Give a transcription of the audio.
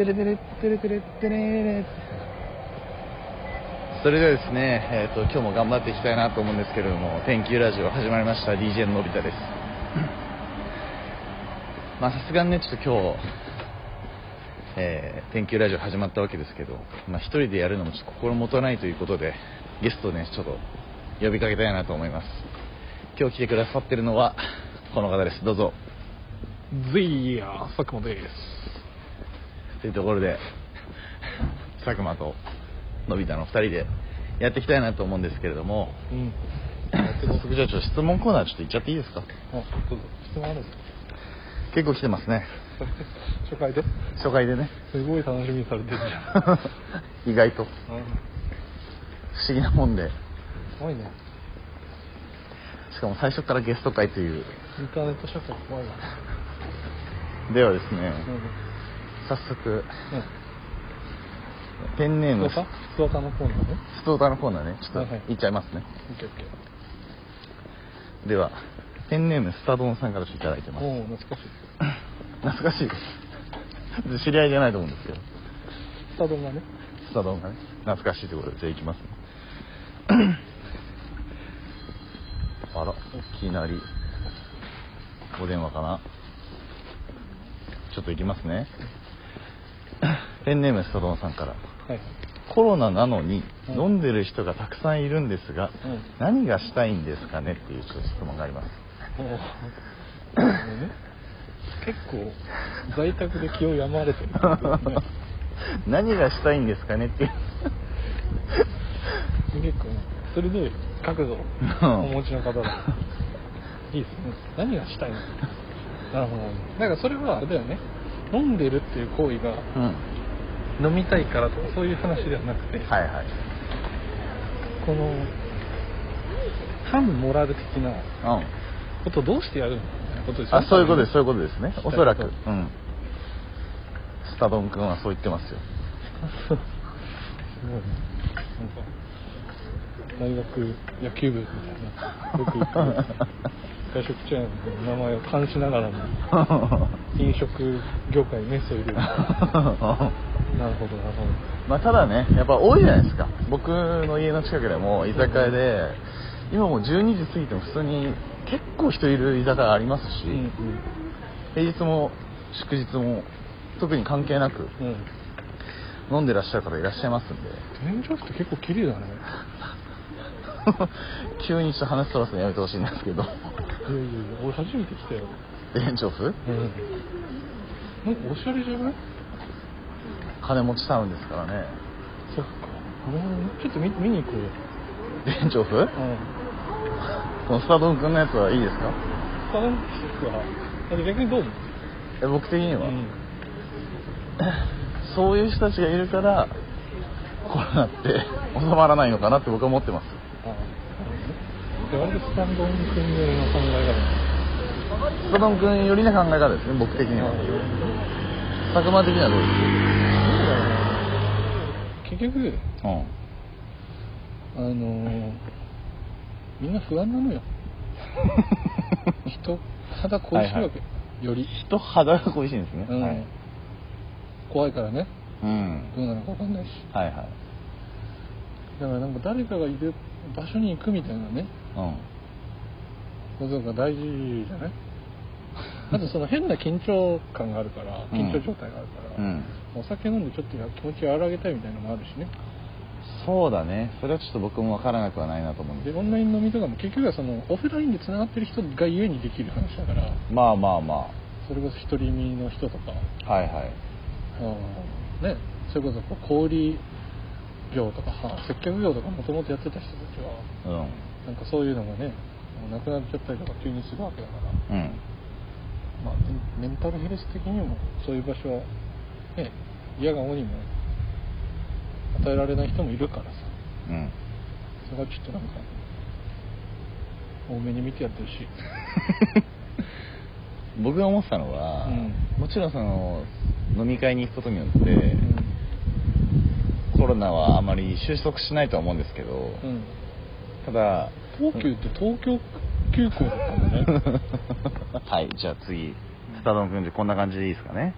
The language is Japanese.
テレテレテレテレテレそれではですね、えーと、今日も頑張っていきたいなと思うんですけれども天気ラジオ始まりました DJ ののび太ですまあさすがにねちょっと今日、えー、天気ラジオ始まったわけですけど、まあ、一人でやるのもちょっと心もとないということでゲストをねちょっと呼びかけたいなと思います今日来てくださってるのはこの方ですどうぞぜいや佐久間ですというところで佐久間とのび太の2人でやっていきたいなと思うんですけれども、うん、早速じゃあちょっと質問コーナーちょっと行っちゃっていいですか？あどうぞ質問あるんです結構来てますね。初回で？初回でね。すごい楽しみにされてるじゃん。意外と、うん、不思議なもんで。すごいね。しかも最初からゲスト会という。インターネット社会怖いわ。ではですね、うん、早速、うん。ペンネーム。ストータのコーナーね。ストータのコーナーね。ちょっと言っちゃいますね、ではペンネームスタドンさんからいただいてます。お懐かしい。懐かしい。です知り合いじゃないと思うんですけど。スタドンがね。スタドンがね。懐かしいということでじゃあいきますね。あらいきなり。お電話かな。ちょっといきますね ペンネームストロンさんから、はい、コロナなのに飲んでる人がたくさんいるんですが、うん、何がしたいんですかねっていう質問があります、結構在宅で気を病まれてる、ね、何がしたいんですかねっていう。結構鋭い角度をお持ちの方だ。いいですね。何がしたいの？なるほど。だからそれはあれだよね飲んでるっていう行為が、うん、飲みたいからとかそういう話ではなくて、はいはい、この反モラル的なことをどうしてやるのみたいなことですよそういうことですそういうことですね。おそらく、うん、スタドン君はそう言ってますよ。すごい。なんか大学野球部みたいな。よく行く 外食チェーンの名前を冠しながらも 飲食業界にメスを入れるなるほどなるほど。まあただねやっぱ多いじゃないですか。僕の家の近くでも居酒屋で今もう12時過ぎても普通に結構人いる居酒屋ありますし、うんうん、平日も祝日も特に関係なく、うん、飲んでらっしゃる方いらっしゃいますんで。天井って結構綺麗だね。急にちょっと話そらすのやめてほしいんですけどいやいや俺初めて来たよ。園長府うん。なんかおしゃれじゃない？金持ちタウンですからね。そっか。ちょっと見見に行こうよ。園長府うん。このスタドン君のやつはいいですか？スタドン君は。逆にどう思う？え僕的には、うん、そういう人たちがいるからコロナって収まらないのかなって僕は思ってます割とスタンドン君寄りの考え方。スタンドン君寄りな考え方ですね僕的には。佐久間的にはどうです？結局、うん、あのー、みんな不安なのよ。人肌恋しいわけ、はいはい、より。人肌が恋しいんですね、うん、はい、怖いからね、うん、どうなのか分かんないし。はいはい。だからなんか誰かがいる場所に行くみたいなねことが大事じゃない？あとその変な緊張感があるから緊張状態があるから、うん、お酒飲んでちょっと気持ちを和らげたいみたいなのもあるしね。そうだね。それはちょっと僕も分からなくはないなと思うんでオンライン飲みとかも結局はそのオフラインでつながってる人がゆえにできる話だからまあまあまあ。それこそ独り身の人とか。はいはい。あねそれこそこう小売業とか接客業とかもともとやってた人たちは、うんなんかそういうのがねなくなっちゃったりとか急にするわけだから、うん。まあ、メンタルヘルス的にもそういう場所はね嫌がおにも与えられない人もいるからさ、うん、それはちょっとなんか多めに見てやってほし。い 僕が思ってたのは、うん、もちろんその飲み会に行くことによって、うん、コロナはあまり収束しないとは思うんですけど、ただ東急って東京急行だったんだね。はいじゃあ次スタドン君でこんな感じでいいですかね